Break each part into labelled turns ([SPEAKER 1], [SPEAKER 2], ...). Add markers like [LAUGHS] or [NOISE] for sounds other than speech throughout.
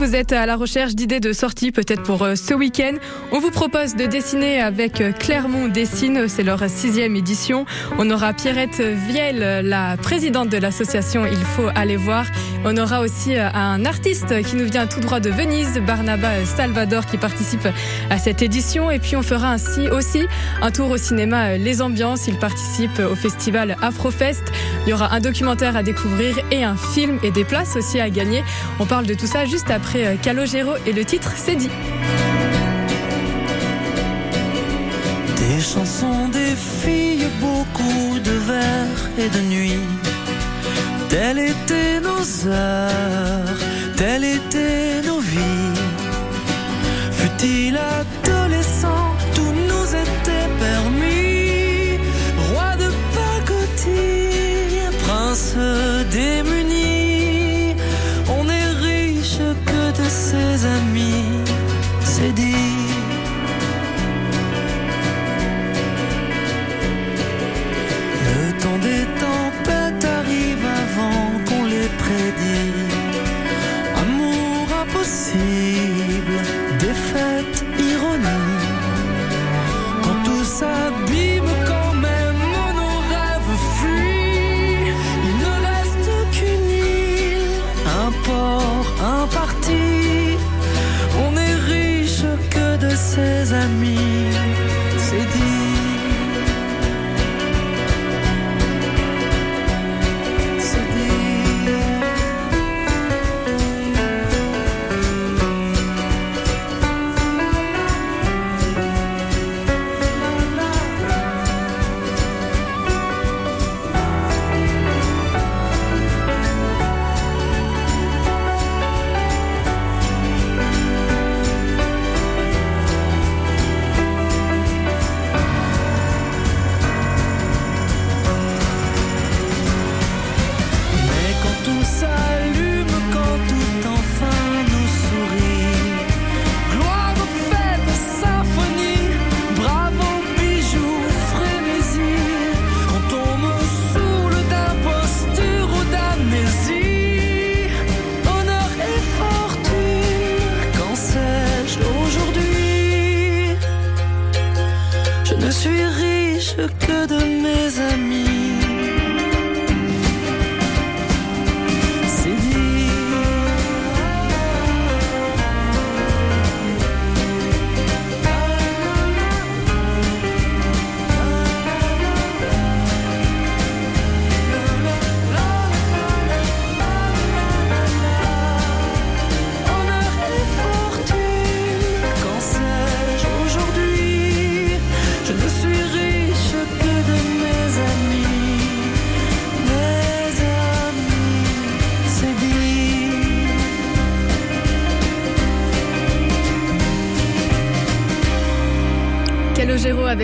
[SPEAKER 1] Vous êtes à la recherche d'idées de sortie peut-être pour euh, ce week-end. On vous propose de dessiner avec euh, Clermont Dessine, c'est leur sixième édition. On aura Pierrette Viel, la présidente de l'association Il faut aller voir. On aura aussi euh, un artiste qui nous vient tout droit de Venise, Barnaba Salvador, qui participe à cette édition. Et puis on fera ainsi aussi un tour au cinéma Les Ambiances. Il participe au festival Afrofest. Il y aura un documentaire à découvrir et un film et des places aussi à gagner. On parle de tout ça juste après euh, Calogero et le titre c'est dit.
[SPEAKER 2] Des chansons, des filles, beaucoup de vers et de nuit. Telles étaient nos heures, telles étaient nos vies. Fut-il adolescent, tout nous était permis. Roi de pacotille, prince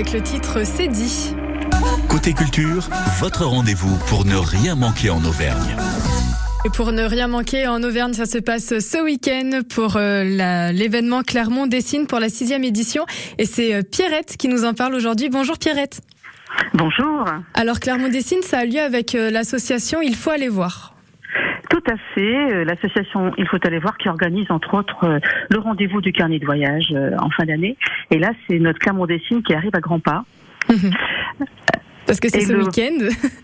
[SPEAKER 1] avec le titre C'est dit.
[SPEAKER 3] Côté culture, votre rendez-vous pour ne rien manquer en Auvergne.
[SPEAKER 1] Et pour ne rien manquer en Auvergne, ça se passe ce week-end pour euh, l'événement Clermont Dessine pour la sixième édition. Et c'est euh, Pierrette qui nous en parle aujourd'hui. Bonjour Pierrette.
[SPEAKER 4] Bonjour.
[SPEAKER 1] Alors Clermont Dessine, ça a lieu avec euh, l'association Il faut aller voir.
[SPEAKER 4] Tout à fait. Euh, l'association Il faut aller voir qui organise entre autres euh, le rendez-vous du carnet de voyage euh, en fin d'année. Et là, c'est notre Clermont Dessine qui arrive à grands pas.
[SPEAKER 1] Parce que c'est ce week-end. [LAUGHS]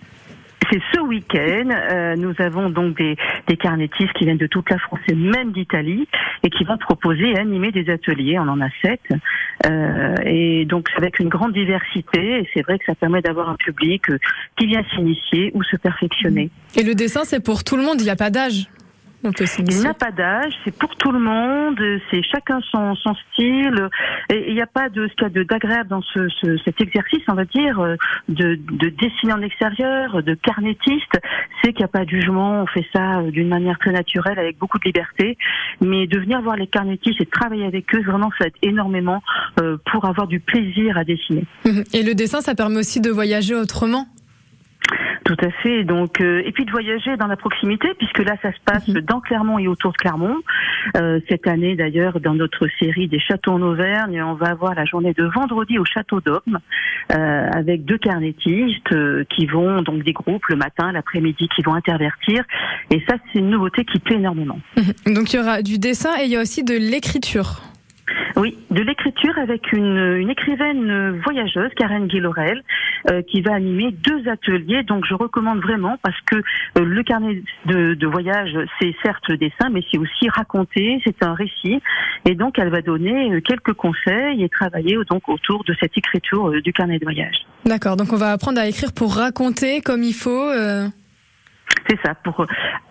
[SPEAKER 4] C'est ce week-end. Euh, nous avons donc des, des carnétistes qui viennent de toute la France et même d'Italie et qui vont proposer et animer des ateliers. On en a sept. Euh, et donc avec une grande diversité. Et c'est vrai que ça permet d'avoir un public euh, qui vient s'initier ou se perfectionner.
[SPEAKER 1] Et le dessin, c'est pour tout le monde. Il n'y a pas d'âge.
[SPEAKER 4] Il n'a pas d'âge, c'est pour tout le monde, c'est chacun son, son style. Et il n'y a pas de ce qu'il y a d'agréable dans ce, ce, cet exercice, on va dire, de, de dessiner en extérieur, de carnétiste, c'est qu'il n'y a pas de jugement, on fait ça d'une manière très naturelle, avec beaucoup de liberté. Mais de venir voir les carnétistes et de travailler avec eux, vraiment, ça aide énormément euh, pour avoir du plaisir à dessiner.
[SPEAKER 1] Et le dessin, ça permet aussi de voyager autrement
[SPEAKER 4] Tout à fait. Donc, euh, et puis de voyager dans la proximité, puisque là, ça se passe
[SPEAKER 1] Mhm.
[SPEAKER 4] dans Clermont et autour de Clermont. Euh, cette année, d'ailleurs, dans notre série des châteaux en Auvergne, on va avoir la journée de vendredi au château d'Aume, euh, avec deux carnétistes euh, qui vont donc des groupes le matin, l'après-midi, qui vont intervertir. Et ça, c'est une nouveauté qui plaît énormément.
[SPEAKER 1] Mhm. Donc il y aura du dessin et il y a aussi de l'écriture.
[SPEAKER 4] Oui, de l'écriture avec une, une écrivaine voyageuse, Karen Guilorel, euh, qui va animer deux ateliers. Donc je recommande vraiment parce que euh, le carnet de, de voyage, c'est certes dessin, mais c'est aussi raconter, c'est un récit. Et donc elle va donner euh, quelques conseils et travailler euh, donc autour de cette écriture euh, du carnet de voyage.
[SPEAKER 1] D'accord, donc on va apprendre à écrire pour raconter comme il faut.
[SPEAKER 4] C'est ça, pour euh,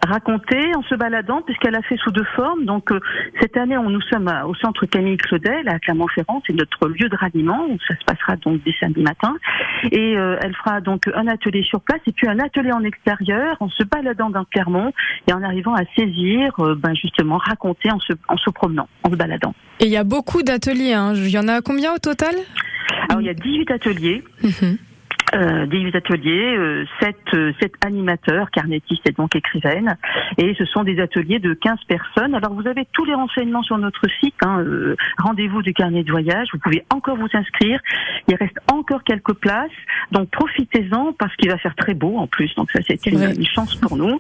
[SPEAKER 4] raconter en se baladant, puisqu'elle a fait sous deux formes. Donc euh, cette année, on, nous sommes à- au centre Camille Claudel à Clermont-Ferrand, c'est notre lieu de ralliement où ça se passera donc dès samedi matin. Et euh, elle fera donc un atelier sur place et puis un atelier en extérieur, en se baladant dans Clermont et en arrivant à saisir, euh, ben justement, raconter en se, en se promenant, en se baladant.
[SPEAKER 1] Et il y a beaucoup d'ateliers. Hein. Il y en a combien au total?
[SPEAKER 4] Alors il y a 18 ateliers.
[SPEAKER 1] Mhm.
[SPEAKER 4] Euh, 18 ateliers, euh, 7, euh, sept animateurs, carnétistes et donc écrivaines. Et ce sont des ateliers de 15 personnes. Alors vous avez tous les renseignements sur notre site, hein, euh, rendez-vous du carnet de voyage. Vous pouvez encore vous inscrire. Il reste encore quelques places. Donc profitez-en parce qu'il va faire très beau en plus. Donc ça c'est une, chance pour nous.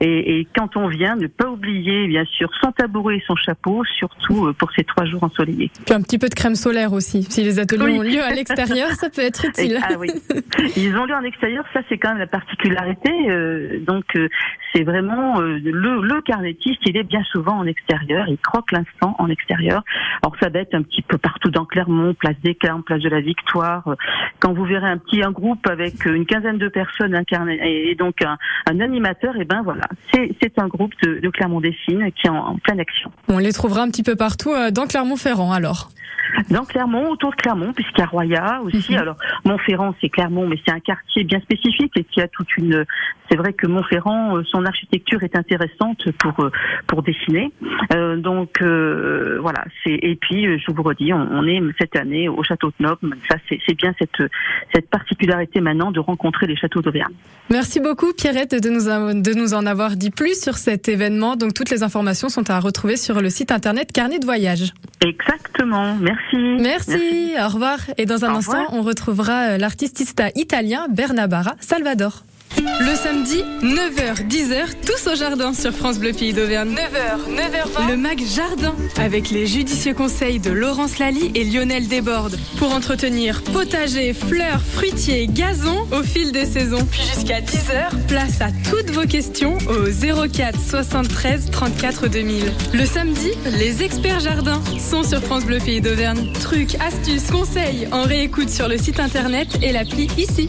[SPEAKER 4] Et, et quand on vient, ne pas oublier bien sûr son tabouret et son chapeau, surtout euh, pour ces trois jours ensoleillés.
[SPEAKER 1] Puis un petit peu de crème solaire aussi. Si les ateliers
[SPEAKER 4] Oui.
[SPEAKER 1] ont lieu à l'extérieur, ça peut être
[SPEAKER 4] Et- [LAUGHS]
[SPEAKER 1] utile.
[SPEAKER 4] ah oui. [LAUGHS] Ils ont lieu en extérieur, ça c'est quand même la particularité. euh, donc euh, c'est vraiment euh, le, le carnétiste, il est bien souvent en extérieur, il croque l'instant en extérieur. Alors ça va être un petit peu partout dans Clermont, place des Carmes, place de la Victoire. Euh, Quand vous verrez un petit un groupe avec euh, une quinzaine de personnes incarnées et, donc un, un animateur, et ben voilà, c'est un groupe de, de Clermont Dessine qui est en, en pleine action.
[SPEAKER 1] On les trouvera un petit peu partout euh, dans Clermont-Ferrand alors.
[SPEAKER 4] Dans Clermont, autour de Clermont, puisqu'il y a Roya aussi.
[SPEAKER 1] Mhm.
[SPEAKER 4] Alors, Montferrand, c'est Clermont, mais c'est un quartier bien spécifique et qui a toute une. C'est vrai que Montferrand, euh, son architecture est intéressante pour euh, pour dessiner. Euh, donc euh, voilà. C'est et puis je vous redis, on, on est cette année au château de Noble. Ça, c'est c'est bien cette cette particularité maintenant de rencontrer les châteaux d'Auvergne.
[SPEAKER 1] Merci beaucoup Pierrette de nous, a- de nous en avoir dit plus sur cet événement. Donc toutes les informations sont à retrouver sur le site internet Carnet de voyage.
[SPEAKER 4] Exactement. Merci.
[SPEAKER 1] Merci, au revoir. Et dans un
[SPEAKER 4] Au
[SPEAKER 1] instant,
[SPEAKER 4] revoir.
[SPEAKER 1] on retrouvera euh, l'artistista italien Bernabara Salvador. Le samedi, 9h, 10h, tous au jardin sur France Bleu Pays d'Auvergne. 9h, 9h20. Le MAC Jardin, avec les judicieux conseils de Laurence Lally et Lionel Desbordes. Pour entretenir potager, fleurs, fruitiers, gazon au fil des saisons. Puis jusqu'à 10h, place à toutes vos questions au 04 73 34 2000. Le samedi, les experts jardins sont sur France Bleu Pays d'Auvergne. Trucs, astuces, conseils en réécoute sur le site internet et l'appli ici.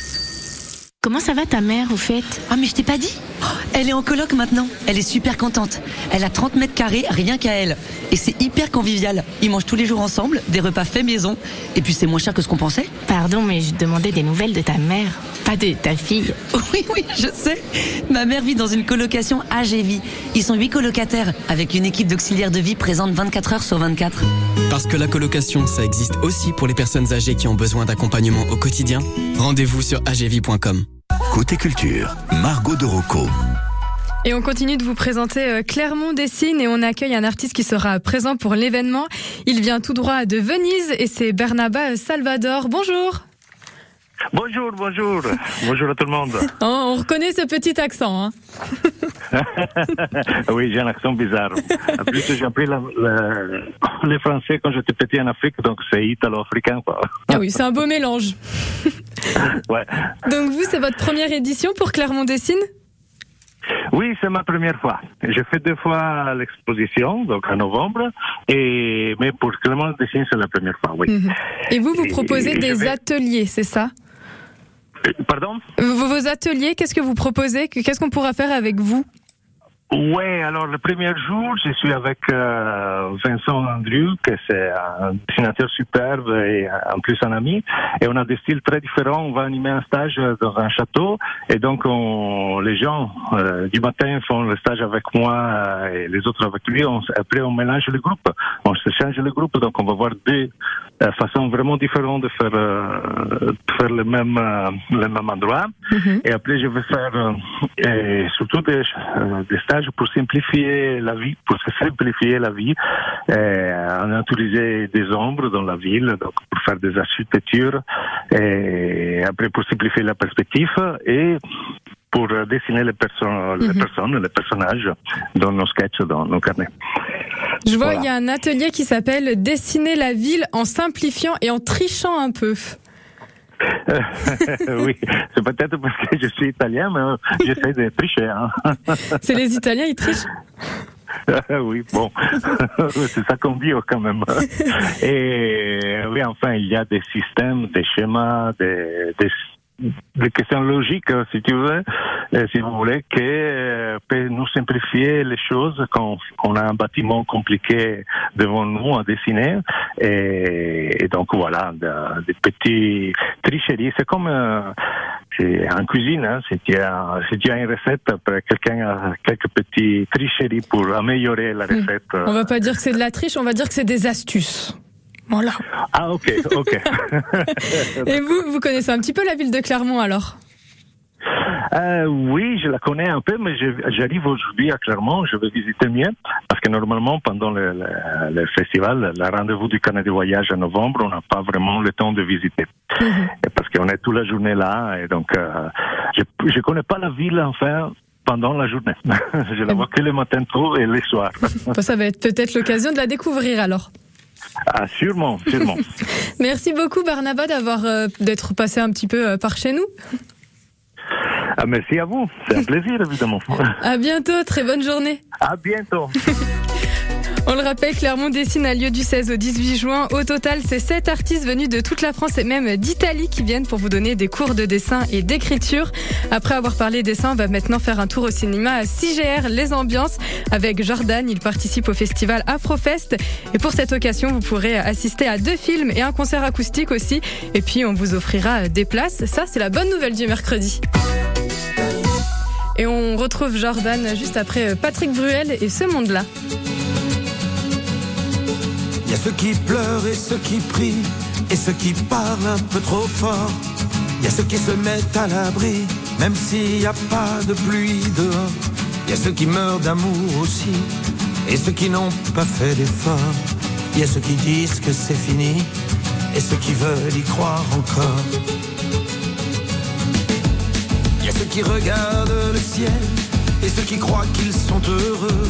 [SPEAKER 5] Comment ça va ta mère au fait?
[SPEAKER 6] Ah mais je t'ai pas dit Oh, Elle est en coloc maintenant. Elle est super contente. Elle a 30 mètres carrés rien qu'à elle. Et c'est hyper convivial. Ils mangent tous les jours ensemble, des repas faits maison. Et puis c'est moins cher que ce qu'on pensait.
[SPEAKER 5] Pardon, mais je demandais des nouvelles de ta mère, pas de ta fille. [LAUGHS]
[SPEAKER 6] Oui, oui, je sais. Ma mère vit dans une colocation AGV. Ils sont huit colocataires avec une équipe d'auxiliaires de vie présente 24 heures sur 24.
[SPEAKER 7] Parce que la colocation, ça existe aussi pour les personnes âgées qui ont besoin d'accompagnement au quotidien. Rendez-vous sur agv.com.
[SPEAKER 3] Côté culture, Margot de Rocco.
[SPEAKER 1] Et on continue de vous présenter euh, Clermont Dessine et on accueille un artiste qui sera présent pour l'événement. Il vient tout droit de Venise et c'est Bernaba Salvador. Bonjour.
[SPEAKER 8] Bonjour, bonjour. [LAUGHS] bonjour à tout le monde.
[SPEAKER 1] Oh, on reconnaît ce petit accent. Hein. [LAUGHS]
[SPEAKER 8] oui, j'ai un accent bizarre. En plus, j'ai appris la, la- le français quand j'étais petit en Afrique, donc c'est italo-africain.
[SPEAKER 1] Ah oui, c'est un beau mélange. [LAUGHS]
[SPEAKER 8] Ouais.
[SPEAKER 1] Donc vous, c'est votre première édition pour Clermont Dessine?
[SPEAKER 8] Oui, c'est ma première fois. J'ai fait deux fois l'exposition, donc en novembre, et mais pour Clément Dessin, c'est la première fois, oui.
[SPEAKER 1] Mhm. Et vous, vous proposez
[SPEAKER 8] et
[SPEAKER 1] des
[SPEAKER 8] vais-
[SPEAKER 1] ateliers, c'est ça?
[SPEAKER 8] Pardon
[SPEAKER 1] vos, ateliers, qu'est-ce que vous proposez Qu'est-ce qu'on pourra faire avec vous
[SPEAKER 8] Ouais, alors le premier jour, je suis avec euh, Vincent Andrew, que c'est un dessinateur superbe et en plus un ami. Et on a des styles très différents. On va animer un stage dans un château. Et donc, on, les gens euh, du matin font le stage avec moi euh, et les autres avec lui. On, après, on mélange le groupe. On se change le groupe. Donc, on va voir deux euh, façons vraiment différentes de faire, euh, de faire le même, euh, le même endroit. Et après, je vais faire euh, et surtout des, euh, des stages pour simplifier la vie, pour se simplifier la vie. Euh, on a utilisé des ombres dans la ville, donc pour faire des architectures. Et après, pour simplifier la perspective et pour euh, dessiner les, perso les personnes, les personnages dans nos sketchs, dans nos carnets.
[SPEAKER 1] Je vois, il y a un atelier qui s'appelle Dessiner la ville en simplifiant et en trichant un peu. [LAUGHS]
[SPEAKER 8] oui, c'est peut-être parce que je suis italien, mais euh, j'essaie de tricher. Hein. [LAUGHS]
[SPEAKER 1] C'est les Italiens, ils trichent
[SPEAKER 8] oui, bon, [LAUGHS] c'est ça qu'on dit quand même. Et oui, enfin, il y a des systèmes, des schémas, des, des des questions logiques, si tu veux, euh, si vous voulez, qui euh, peut nous simplifier les choses quand on a un bâtiment compliqué devant nous à dessiner. Et, et donc voilà, de- des petits tricheries. C'est comme euh, en cuisine, hein, si, tu as, si tu as une recette, après, quelqu'un a quelques petits tricheries pour améliorer la recette.
[SPEAKER 1] On va pas dire que c'est de la triche, on va dire que c'est des astuces. Voilà.
[SPEAKER 8] Ah ok, ok. [LAUGHS]
[SPEAKER 1] Et vous, vous connaissez un petit peu la ville de Clermont alors?
[SPEAKER 8] Euh, oui, je la connais un peu, mais j'arrive aujourd'hui à Clermont, je vais visiter mieux, parce que normalement, pendant le, le- le festival, le rendez-vous du Canada voyage en novembre, on n'a pas vraiment le temps de visiter. Et parce qu'on est toute la journée là, et donc euh, je ne connais pas la ville, enfin, pendant la journée. [LAUGHS] je la vois que le matin tôt et le soir.
[SPEAKER 1] Enfin, Ça va être peut-être l'occasion de la découvrir alors.
[SPEAKER 8] Ah, sûrement, sûrement. [LAUGHS]
[SPEAKER 1] Merci beaucoup Barnaba d'avoir euh, d'être passé un petit peu euh, par chez nous.
[SPEAKER 8] Ah, merci à vous, c'est un plaisir, évidemment.
[SPEAKER 1] À bientôt, très bonne journée.
[SPEAKER 8] À bientôt. [LAUGHS]
[SPEAKER 1] On le rappelle, Clermont dessine a lieu du 16 au 18 juin. Au total, c'est sept artistes venus de toute la France et même d'Italie qui viennent pour vous donner des cours de dessin et d'écriture. Après avoir parlé dessin, on va maintenant faire un tour au cinéma à CGR Les Ambiances avec Jordan. Il participe au festival Afrofest. Et pour cette occasion, vous pourrez assister à deux films et un concert acoustique aussi. Et puis, on vous offrira des places. Ça, c'est la bonne nouvelle du mercredi. Et on retrouve Jordan juste après Patrick Bruel et ce monde-là.
[SPEAKER 9] Y a ceux qui pleurent et ceux qui prient, et ceux qui parlent un peu trop fort. Y a ceux qui se mettent à l'abri, même s'il n'y a pas de pluie dehors. Y a ceux qui meurent d'amour aussi, et ceux qui n'ont pas fait d'effort. Y a ceux qui disent que c'est fini, et ceux qui veulent y croire encore. Y a ceux qui regardent le ciel, et ceux qui croient qu'ils sont heureux.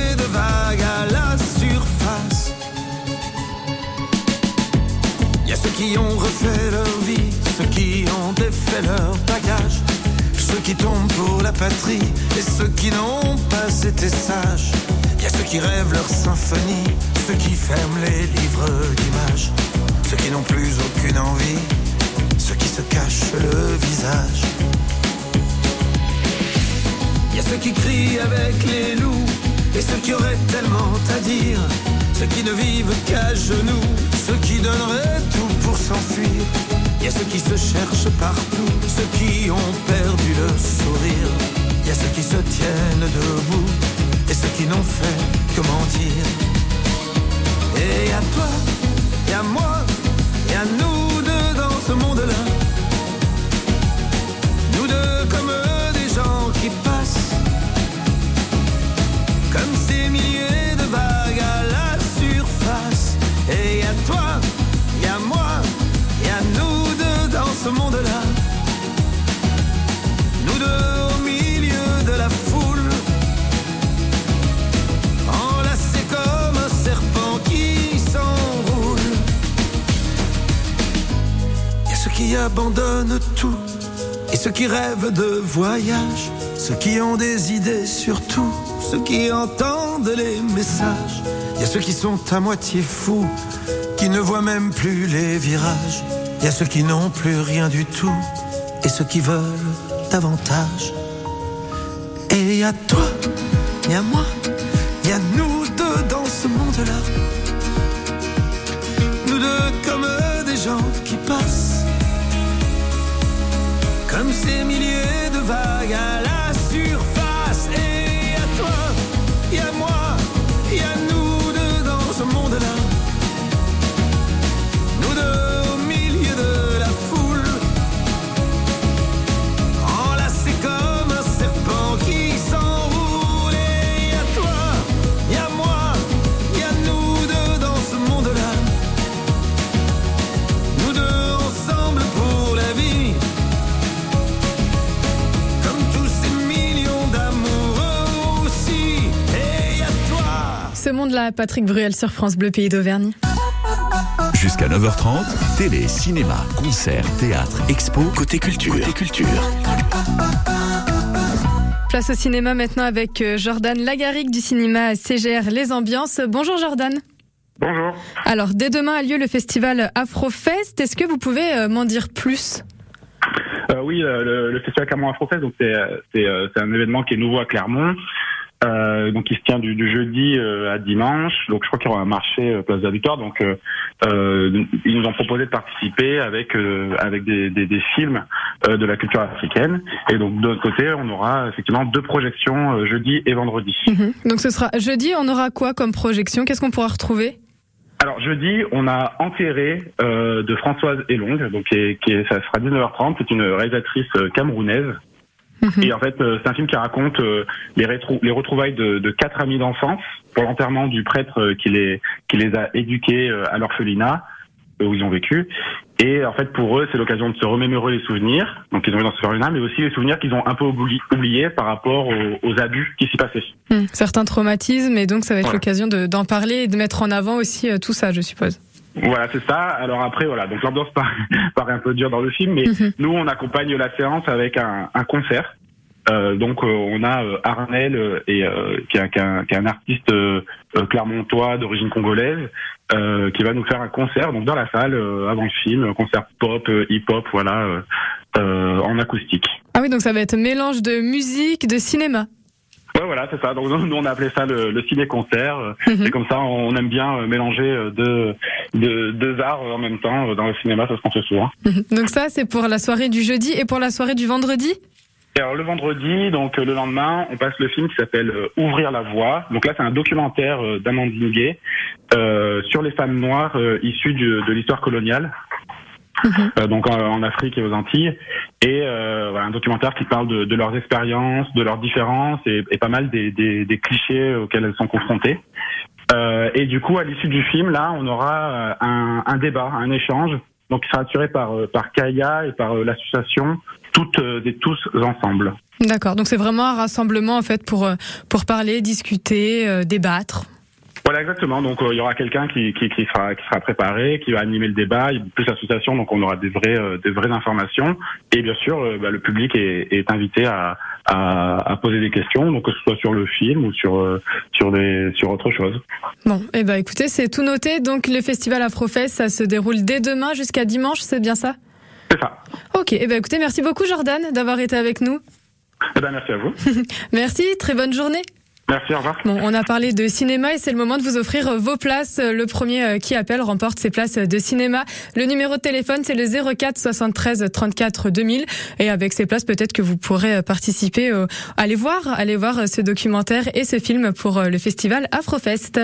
[SPEAKER 9] qui ont refait leur vie, ceux qui ont défait leur bagage, ceux qui tombent pour la patrie et ceux qui n'ont pas été sages. Il y a ceux qui rêvent leur symphonie, ceux qui ferment les livres d'images, ceux qui n'ont plus aucune envie, ceux qui se cachent le visage. Il y a ceux qui crient avec les loups et ceux qui auraient tellement à dire. Ceux qui ne vivent qu'à genoux, ceux qui donneraient tout pour s'enfuir. Il y a ceux qui se cherchent partout, ceux qui ont perdu le sourire. Il y a ceux qui se tiennent debout et ceux qui n'ont fait que mentir. Et à toi, et à moi, et à nous deux dans ce monde-là. Abandonnent tout et ceux qui rêvent de voyage, ceux qui ont des idées surtout, ceux qui entendent les messages. Il y a ceux qui sont à moitié fous, qui ne voient même plus les virages. Il y a ceux qui n'ont plus rien du tout et ceux qui veulent davantage. Et il toi, il y moi, il y nous comme ces milliers de vagues à la
[SPEAKER 1] Patrick Bruel sur France Bleu Pays d'Auvergne.
[SPEAKER 3] Jusqu'à 9h30, télé, cinéma, concert, théâtre, expo, côté culture. Côté culture.
[SPEAKER 1] Place au cinéma maintenant avec euh, Jordan Lagaric du cinéma CGR Les Ambiances. Bonjour Jordan.
[SPEAKER 10] Bonjour.
[SPEAKER 1] Alors, dès demain a lieu le festival Afrofest. Est-ce que vous pouvez euh, m'en dire plus?
[SPEAKER 10] Euh, oui, le, le festival Clermont Afrofest, donc c'est c'est c'est un événement qui est nouveau à Clermont. Euh, donc il se tient du, du jeudi euh, à dimanche. Donc je crois qu'il y aura un marché euh, place de la Victoire. Donc euh, euh, ils nous ont proposé de participer avec euh, avec des, des, des films euh, de la culture africaine. Et donc de notre côté, on aura effectivement deux projections euh, jeudi et vendredi.
[SPEAKER 1] Mhm. Donc ce sera jeudi, on aura quoi comme projection? Qu'est-ce qu'on pourra retrouver?
[SPEAKER 10] Alors jeudi, on a Enterré euh, de Françoise Elong, donc qui est, qui est- ça sera 19h30. C'est une réalisatrice euh, camerounaise. Et en fait, euh, c'est un film qui raconte euh, les, rétrou- les retrouvailles de, de quatre amis d'enfance pour l'enterrement du prêtre euh, qui les qui les a éduqués à l'orphelinat où ils ont vécu. Et en fait, pour eux, c'est l'occasion de se remémorer les souvenirs, donc ils ont eu dans ce orphelinat, mais aussi les souvenirs qu'ils ont un peu oubli- oubliés par rapport aux, aux abus qui s'y passaient.
[SPEAKER 1] Hmm, Certains traumatismes, et donc ça va être
[SPEAKER 10] Voilà.
[SPEAKER 1] l'occasion de- d'en parler et de mettre en avant aussi tout ça, je suppose.
[SPEAKER 10] Voilà, c'est ça. Alors après, voilà, donc l'ambiance [LAUGHS] paraît, paraît un peu dure dans le film, mais nous, on accompagne la séance avec un, un concert. Euh, donc euh, on a euh, Arnel euh, et euh, qui, est un, qui est un- qui est un artiste clermontois d'origine congolaise euh, qui va nous faire un concert donc dans la salle euh, avant le film, un concert pop, euh, hip-hop, voilà, euh, euh, en acoustique.
[SPEAKER 1] Ah oui, donc ça va être mélange de musique, de cinéma.
[SPEAKER 10] Ouais, voilà, c'est ça. Donc nous, on a appelé ça le, le ciné-concert.
[SPEAKER 1] Mhm.
[SPEAKER 10] Et comme ça, on aime bien euh, mélanger euh, deux, deux, deux arts euh, en même temps dans le cinéma. Ça se qu'on fait souvent.
[SPEAKER 1] Mhm. Donc ça, c'est pour la soirée du jeudi et pour la soirée du vendredi?
[SPEAKER 10] Et alors le vendredi, donc le lendemain, on passe le film qui s'appelle Ouvrir la voie. Donc là, c'est un documentaire d'Amandine Gay euh, sur les femmes noires euh, issues du- de l'histoire coloniale. Euh, donc en, en Afrique et aux Antilles, et euh, voilà, un documentaire qui parle de, de leurs expériences, de leurs différences et, et pas mal des, des, des clichés auxquels elles sont confrontées. Euh, et du coup, à l'issue du film, là, on aura un, un débat, un échange, donc qui sera assuré par par Kaya et par l'association toutes et tous ensemble.
[SPEAKER 1] D'accord, donc c'est vraiment un rassemblement en fait pour, pour parler, discuter, euh, débattre.
[SPEAKER 10] Voilà exactement. Donc euh, il y aura quelqu'un qui, qui, qui sera qui sera préparé, qui va animer le débat. Il y a plus l'association, donc on aura des vraies euh, des vraies informations. Et bien sûr, euh, bah, le public est, est invité à, à à poser des questions, donc que ce soit sur le film ou sur euh, sur des sur autre chose.
[SPEAKER 1] Bon, eh ben écoutez, c'est tout noté. Donc le festival Afrofest, ça se déroule dès demain jusqu'à dimanche, c'est bien ça?
[SPEAKER 10] C'est ça.
[SPEAKER 1] Ok, eh ben écoutez, merci beaucoup Jordan d'avoir été avec nous.
[SPEAKER 10] Eh ben merci à vous. [LAUGHS]
[SPEAKER 1] Merci, très bonne journée.
[SPEAKER 10] Merci, au revoir.
[SPEAKER 1] Bon, on a parlé de cinéma et c'est le moment de vous offrir euh, vos places. Euh, Le premier euh, qui appelle remporte ses places de cinéma. Le numéro de téléphone, c'est le 04 73 34 2000. Et avec ces places, peut-être que vous pourrez participer, aller voir, aller voir ce documentaire et ce film pour le festival Afrofest.